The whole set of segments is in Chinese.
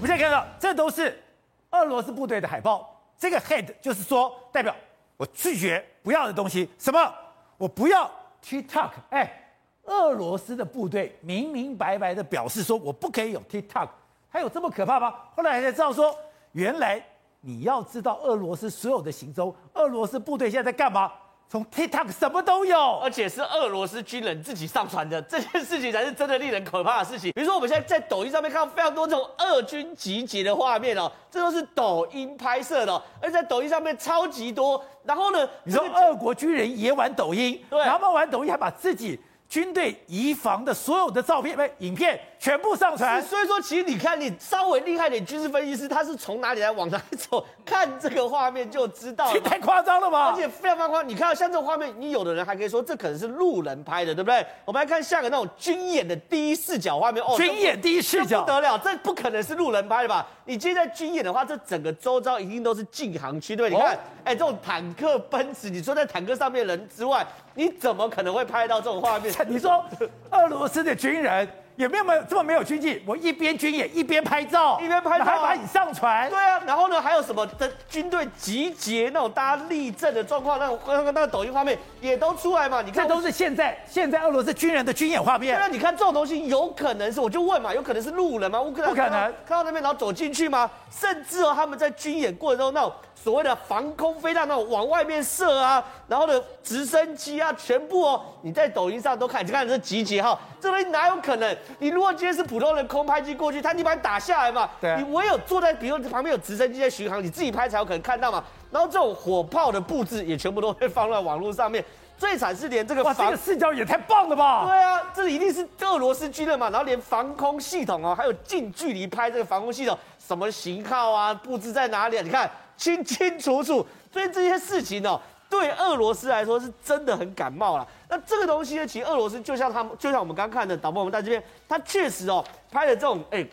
我们现在看到，这都是俄罗斯部队的海报。这个 head 就是说，代表我拒绝不要的东西。什么？我不要 TikTok。哎，俄罗斯的部队明明白白的表示说，我不可以有 TikTok。还有这么可怕吗？后来才知道说，原来你要知道俄罗斯所有的行踪，俄罗斯部队现在在干嘛？从 TikTok 什么都有，而且是俄罗斯军人自己上传的，这件事情才是真的令人可怕的事情。比如说，我们现在在抖音上面看到非常多这种俄军集结的画面哦，这都是抖音拍摄的，而且在抖音上面超级多。然后呢，你说俄国军人也玩抖音，对，然后他们玩抖音还把自己。军队移防的所有的照片、影片全部上传。所以说，其实你看，你稍微厉害点军事分析师，他是从哪里来往哪里走，看这个画面就知道。太夸张了吧？而且非常夸张。你看到像这种画面，你有的人还可以说这可能是路人拍的，对不对？我们来看下个那种军演的第一视角画面哦，军演第一视角不得了，这不可能是路人拍的吧？你今天在军演的话，这整个周遭一定都是禁航区，对不对？你看，哎、哦，这种坦克、奔驰，你说在坦克上面人之外。你怎么可能会拍到这种画面？你说俄罗斯的军人有没有没有这么没有军纪？我一边军演一边拍照，一边拍照、啊、还把你上传。对啊，然后呢，还有什么的军队集结那种大家立正的状况，那种那个那个抖音画面也都出来嘛？你看，这都是现在现在俄罗斯军人的军演画面。对啊，你看这种东西有可能是，我就问嘛，有可能是路人吗？乌克兰不可能看到那边然后走进去吗？甚至哦，他们在军演过程中那种。所谓的防空飞弹那种往外面射啊，然后的直升机啊，全部哦，你在抖音上都看，你看这集结哈，这边哪有可能？你如果今天是普通人空拍机过去，他你把你打下来嘛？对啊。你唯有坐在，比如旁边有直升机在巡航，你自己拍才有可能看到嘛。然后这种火炮的布置也全部都会放在网络上面。最惨是连这个哇，这个视角也太棒了吧？对啊，这一定是俄罗斯军人嘛。然后连防空系统哦，还有近距离拍这个防空系统，什么型号啊，布置在哪里啊？你看。清 清楚楚，所以这些事情哦，对俄罗斯来说是真的很感冒了。那这个东西呢，其实俄罗斯就像他们，就像我们刚看的导播，我们在这边，他确实哦拍了这种哎，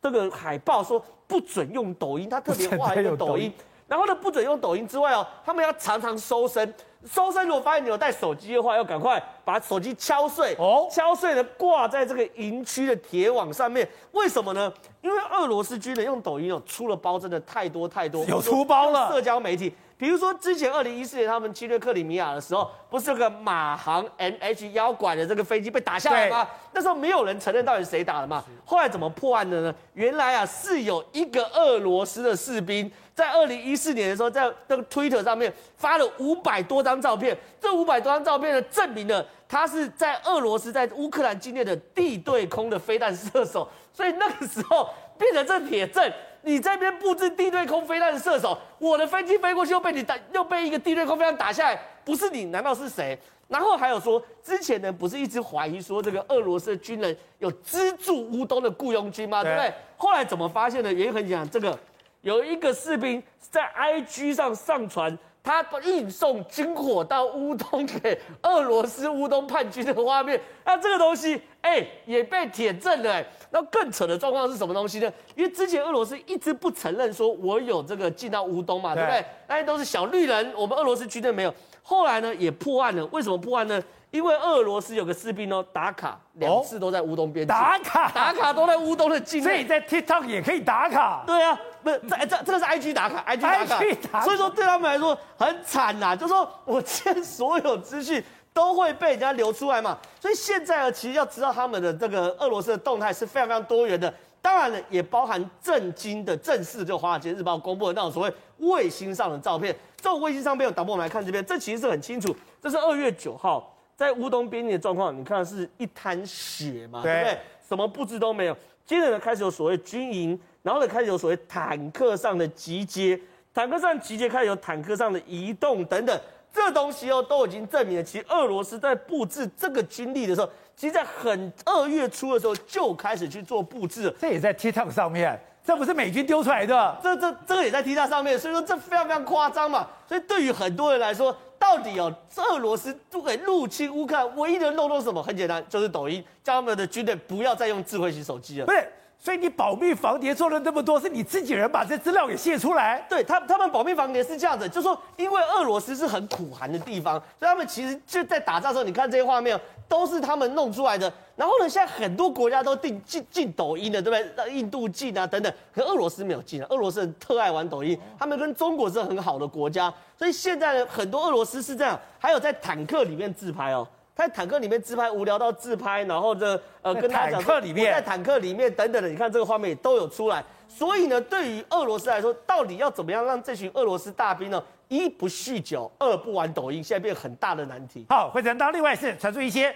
这个海报说不准用抖音，他特别画一个抖音，然后呢不准用抖音之外哦，他们要常常搜身。搜身，如果发现你有带手机的话，要赶快把手机敲碎哦，敲碎的挂在这个营区的铁网上面。为什么呢？因为俄罗斯军人用抖音哦出了包，真的太多太多，有出包了。社交媒体，比如说之前二零一四年他们侵略克里米亚的时候，不是有个马航 MH 幺拐的这个飞机被打下来吗？那时候没有人承认到底是谁打的嘛。后来怎么破案的呢？原来啊是有一个俄罗斯的士兵。在二零一四年的时候，在那个 Twitter 上面发了五百多张照片，这五百多张照片呢，证明了他是在俄罗斯在乌克兰境内的地对空的飞弹射手，所以那个时候变成这铁证，你这边布置地对空飞弹射手，我的飞机飞过去又被你打，又被一个地对空飞弹打下来，不是你，难道是谁？然后还有说，之前呢不是一直怀疑说这个俄罗斯的军人有资助乌东的雇佣军吗？对不对？后来怎么发现呢？原因很简单，这个。有一个士兵在 IG 上上传他运送军火到乌东给俄罗斯乌东叛军的画面，那这个东西哎、欸、也被铁证了哎。那更扯的状况是什么东西呢？因为之前俄罗斯一直不承认说我有这个进到乌东嘛，对不对？那些都是小绿人，我们俄罗斯军队没有。后来呢也破案了，为什么破案呢？因为俄罗斯有个士兵哦，打卡两次都在乌东边境，打卡打卡都在乌东的境内，所以在 TikTok 也可以打卡。对啊，不是这这这个是 IG 打卡，IG 打卡，打卡，所以说对他们来说很惨呐，就是说我今天所有资讯都会被人家流出来嘛。所以现在呢，其实要知道他们的这个俄罗斯的动态是非常非常多元的，当然了，也包含震惊的正式就《华尔街日报》公布的那种所谓卫星上的照片。这种卫星上面有导播，我们来看这边，这其实是很清楚，这是二月九号。在乌东边境的状况，你看是一滩血嘛，对，对不对？什么布置都没有。接着呢，开始有所谓军营，然后呢，开始有所谓坦克上的集结，坦克上集结开始有坦克上的移动等等，这东西哦都已经证明了，其实俄罗斯在布置这个军力的时候，其实在很二月初的时候就开始去做布置。这也在 TikTok 上面，这不是美军丢出来的，这这这个也在 TikTok 上面，所以说这非常非常夸张嘛。所以对于很多人来说，到底有俄罗斯都给入侵乌克兰，唯一的漏洞是什么？很简单，就是抖音叫他们的军队不要再用智慧型手机了。不是，所以你保密防谍做了那么多，是你自己人把这资料给泄出来？对他，他们保密防谍是这样子，就是说因为俄罗斯是很苦寒的地方，所以他们其实就在打仗的时候，你看这些画面，都是他们弄出来的。然后呢，现在很多国家都禁禁禁抖音的，对不对？印度禁啊等等，可俄罗斯没有禁啊。俄罗斯人特爱玩抖音，他们跟中国是很好的国家，所以现在呢，很多俄罗斯是这样，还有在坦克里面自拍哦。他在坦克里面自拍，无聊到自拍，然后这呃跟大家讲说，我在坦克里面等等的，你看这个画面也都有出来。所以呢，对于俄罗斯来说，到底要怎么样让这群俄罗斯大兵呢？一不酗酒，二不玩抖音，现在变很大的难题。好，会长，当另外是传出一些，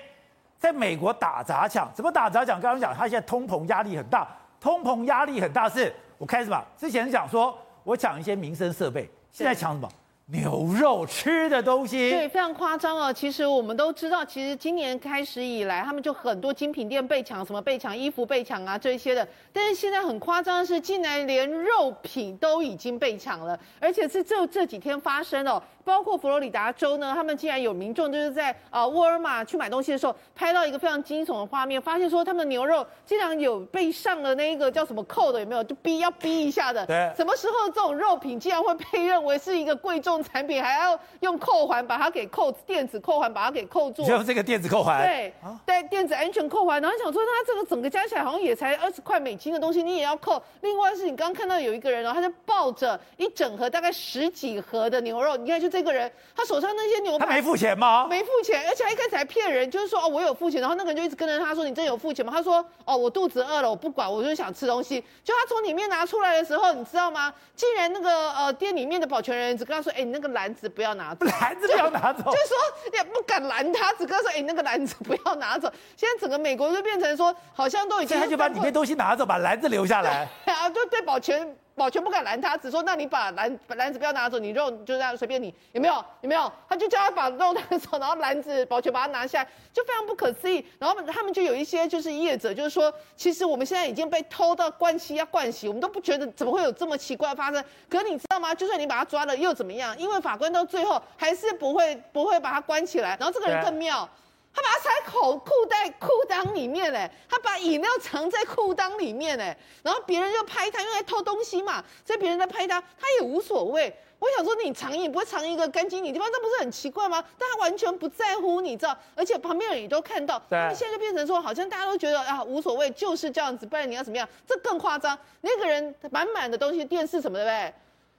在美国打砸抢，怎么打砸抢？刚刚讲他现在通膨压力很大，通膨压力很大是，我开始吧，之前讲说我抢一些民生设备，现在抢什么？牛肉吃的东西，对，非常夸张哦。其实我们都知道，其实今年开始以来，他们就很多精品店被抢，什么被抢衣服被抢啊这些的。但是现在很夸张的是，竟然连肉品都已经被抢了，而且是就这几天发生哦。包括佛罗里达州呢，他们竟然有民众就是在啊沃尔玛去买东西的时候，拍到一个非常惊悚的画面，发现说他们的牛肉竟然有被上了那个叫什么扣的，有没有？就逼要逼一下的。对。什么时候这种肉品竟然会被认为是一个贵重产品，还要用扣环把它给扣电子扣环把它给扣住？就这个电子扣环。对。带电子安全扣环，然后想说它这个整个加起来好像也才二十块美金的东西，你也要扣。另外是你刚刚看到有一个人哦，他就抱着一整盒大概十几盒的牛肉，你看就。这个人他手上那些牛排，他没付钱吗？没付钱，而且他一开始还骗人，就是说哦我有付钱，然后那个人就一直跟着他说，你真有付钱吗？他说哦我肚子饿了，我不管，我就想吃东西。就他从里面拿出来的时候，你知道吗？竟然那个呃店里面的保全人只跟他说，哎你那个篮子不要拿走，篮子不要拿走，就，是说也不敢拦他，只跟他说哎那个篮子不要拿走。现在整个美国就变成说，好像都已经，他就把里面东西拿走，把篮子留下来，啊就对保全。保全不敢拦他，只说那你把篮篮子不要拿走，你肉就这样随便你，有没有？有没有？他就叫他把肉拿走，然后篮子保全把它拿下来，就非常不可思议。然后他们就有一些就是业者，就是说，其实我们现在已经被偷到关系要灌洗，我们都不觉得怎么会有这么奇怪的发生。可你知道吗？就算你把他抓了又怎么样？因为法官到最后还是不会不会把他关起来。然后这个人更妙。他把它藏在口裤袋裤裆里面嘞，他把饮料藏在裤裆里面嘞，然后别人就拍他，因为偷东西嘛，所以别人在拍他，他也无所谓。我想说，你藏也不会藏一个干净你地方，这不是很奇怪吗？但他完全不在乎，你知道，而且旁边人也都看到。对。现在就变成说，好像大家都觉得啊无所谓，就是这样子，不然你要怎么样？这更夸张，那个人满满的东西，电视什么的，呗对？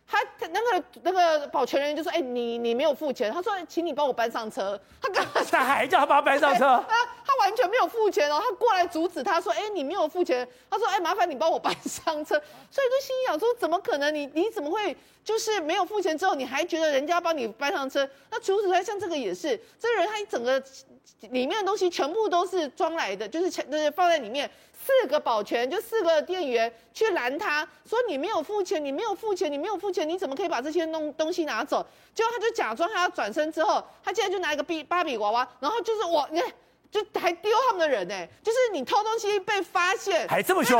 他他那个那个保全人员就说：“哎、欸，你你没有付钱。”他说：“请你帮我搬上车。”他刚刚他还叫他帮他搬上车，他他完全没有付钱哦。他过来阻止他说：“哎、欸，你没有付钱。”他说：“哎、欸，麻烦你帮我搬上车。”所以就心想说：“怎么可能？你你怎么会就是没有付钱之后，你还觉得人家帮你搬上车？那除此之外，像这个也是，这个人他一整个里面的东西全部都是装来的，就是全就是放在里面。”四个保全就四个店员去拦他，说你没有付钱，你没有付钱，你没有付钱，你怎么可以把这些东东西拿走？结果他就假装他要转身之后，他竟然就拿一个芭芭比娃娃，然后就是我，你看，就还丢他们的人呢，就是你偷东西被发现，还这么 凶，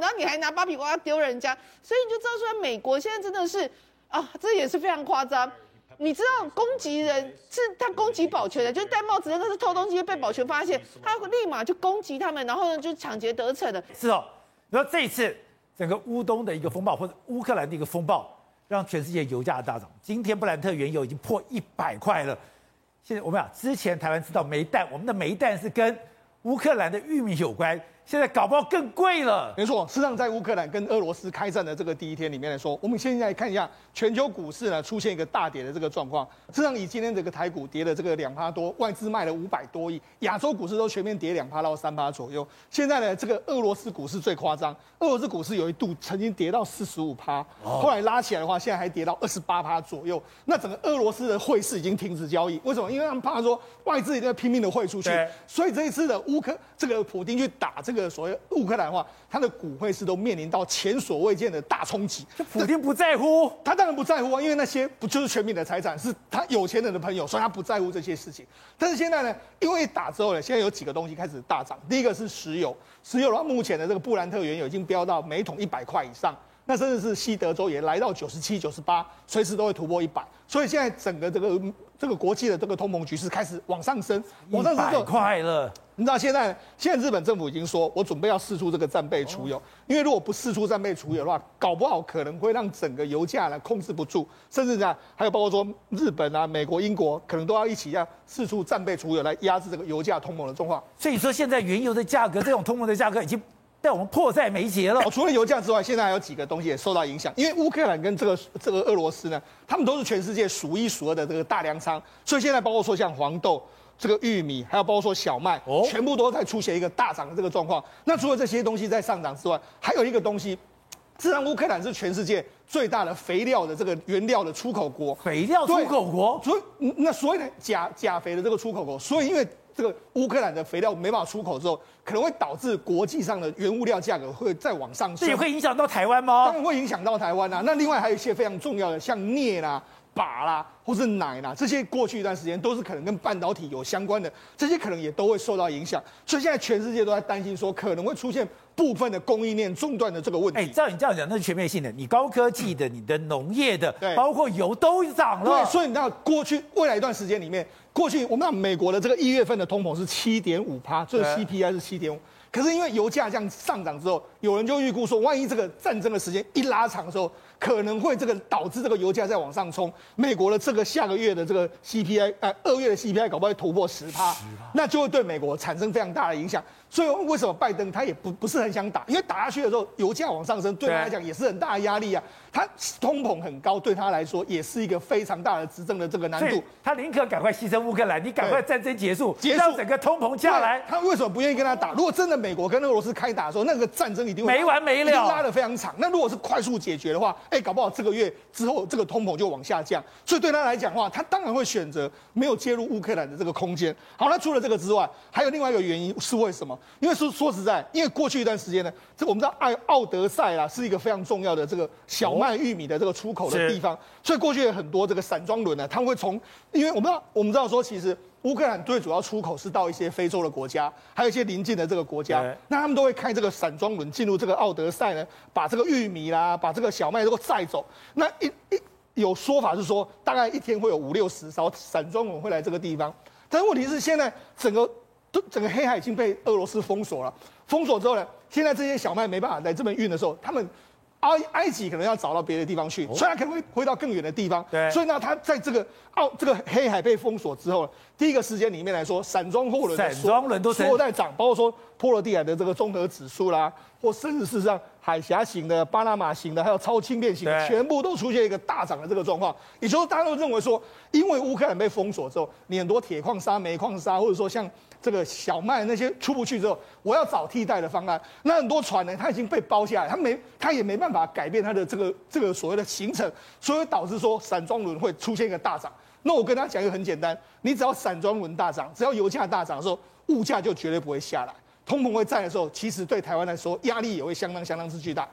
然后你还拿芭比娃娃丢人家，所以你就知道说美国现在真的是啊，这也是非常夸张。你知道攻击人是他攻击保全的，就是戴帽子的那个是偷东西被保全发现，他立马就攻击他们，然后呢就抢劫得逞的。是哦，然后这一次整个乌东的一个风暴，或者乌克兰的一个风暴，让全世界油价大涨。今天布兰特原油已经破一百块了。现在我们讲，之前台湾知道煤炭，我们的煤炭是跟乌克兰的玉米有关。现在搞不好更贵了。没错，事实上，在乌克兰跟俄罗斯开战的这个第一天里面来说，我们现在看一下全球股市呢出现一个大跌的这个状况。事实上，以今天这个台股跌了这个两趴多，外资卖了五百多亿，亚洲股市都全面跌两趴到三趴左右。现在呢，这个俄罗斯股市最夸张，俄罗斯股市有一度曾经跌到四十五趴，后来拉起来的话，现在还跌到二十八趴左右。那整个俄罗斯的汇市已经停止交易，为什么？因为他们怕说外资一定要拼命的汇出去，所以这一次的乌克这个普丁去打这个。所谓乌克兰的话，他的股汇是都面临到前所未见的大冲击。这普京不在乎，他当然不在乎啊，因为那些不就是全民的财产，是他有钱人的朋友，所以他不在乎这些事情。但是现在呢，因为打之后呢，现在有几个东西开始大涨。第一个是石油，石油的话，目前的这个布兰特原油已经飙到每桶一百块以上。那甚至是西德州也来到九十七、九十八，随时都会突破一百。所以现在整个这个这个国际的这个通膨局势开始往上升，往上升就快了。你知道现在现在日本政府已经说，我准备要释出这个战备储油，因为如果不释出战备储油的话，搞不好可能会让整个油价呢控制不住，甚至呢还有包括说日本啊、美国、英国可能都要一起要释出战备储油来压制这个油价通膨的状况。所以说现在原油的价格，这种通膨的价格已经带我们迫在眉睫了。除了油价之外，现在还有几个东西也受到影响，因为乌克兰跟这个这个俄罗斯呢，他们都是全世界数一数二的这个大粮仓，所以现在包括说像黄豆。这个玉米，还有包括说小麦，哦，全部都在出现一个大涨的这个状况。那除了这些东西在上涨之外，还有一个东西，自然乌克兰是全世界最大的肥料的这个原料的出口国，肥料出口国，所以那所以呢钾钾肥的这个出口国，所以因为这个乌克兰的肥料没办法出口之后，可能会导致国际上的原物料价格会再往上升。这也会影响到台湾吗？当然会影响到台湾啊。那另外还有一些非常重要的，像镍啦。钯啦，或是奶啦，这些过去一段时间都是可能跟半导体有相关的，这些可能也都会受到影响。所以现在全世界都在担心说，可能会出现部分的供应链中断的这个问题。哎，照你这样讲，那是全面性的，你高科技的、你的农业的，对，包括油都涨了。对，所以你知道过去未来一段时间里面，过去我们看美国的这个一月份的通膨是七点五趴，这个 CPI 是七点五。可是因为油价这样上涨之后，有人就预估说，万一这个战争的时间一拉长的时候，可能会这个导致这个油价再往上冲。美国的这个下个月的这个 CPI，呃，二月的 CPI 搞不好会突破十趴，那就会对美国产生非常大的影响。所以为什么拜登他也不不是很想打？因为打下去的时候，油价往上升，对他来讲也是很大的压力啊。他通膨很高，对他来说也是一个非常大的执政的这个难度。他宁可赶快牺牲乌克兰，你赶快战争结束，结束让整个通膨下来。他为什么不愿意跟他打？如果真的美国跟俄罗斯开打的时候，那个战争一定会没完没了，拉得非常长。那如果是快速解决的话，哎，搞不好这个月之后这个通膨就往下降。所以对他来讲的话，他当然会选择没有介入乌克兰的这个空间。好，那除了这个之外，还有另外一个原因是为什么？因为说说实在，因为过去一段时间呢，这我们知道爱奥德赛啊是一个非常重要的这个小麦、玉米的这个。出口的地方，所以过去有很多这个散装轮呢，他们会从，因为我们知道，我们知道说，其实乌克兰最主要出口是到一些非洲的国家，还有一些邻近的这个国家，那他们都会开这个散装轮进入这个奥德赛呢，把这个玉米啦，把这个小麦都载走。那一一有说法是说，大概一天会有五六十艘散装轮会来这个地方，但是问题是现在整个都整个黑海已经被俄罗斯封锁了，封锁之后呢，现在这些小麦没办法来这边运的时候，他们。埃埃及可能要找到别的地方去，所以他可能会回到更远的地方。对，所以呢，他在这个奥这个黑海被封锁之后，第一个时间里面来说，散装货轮散装轮都都在涨，包括说波罗的海的这个综合指数啦，或甚至事实上海峡型的、巴拿马型的，还有超轻便型的，全部都出现一个大涨的这个状况。也就是大家都认为说，因为乌克兰被封锁之后，你很多铁矿砂、煤矿砂，或者说像。这个小麦那些出不去之后，我要找替代的方案。那很多船呢，它已经被包下来，它没，它也没办法改变它的这个这个所谓的行程，所以导致说散装轮会出现一个大涨。那我跟他讲一个很简单，你只要散装轮大涨，只要油价大涨的时候，物价就绝对不会下来。通膨会在的时候，其实对台湾来说压力也会相当相当之巨大。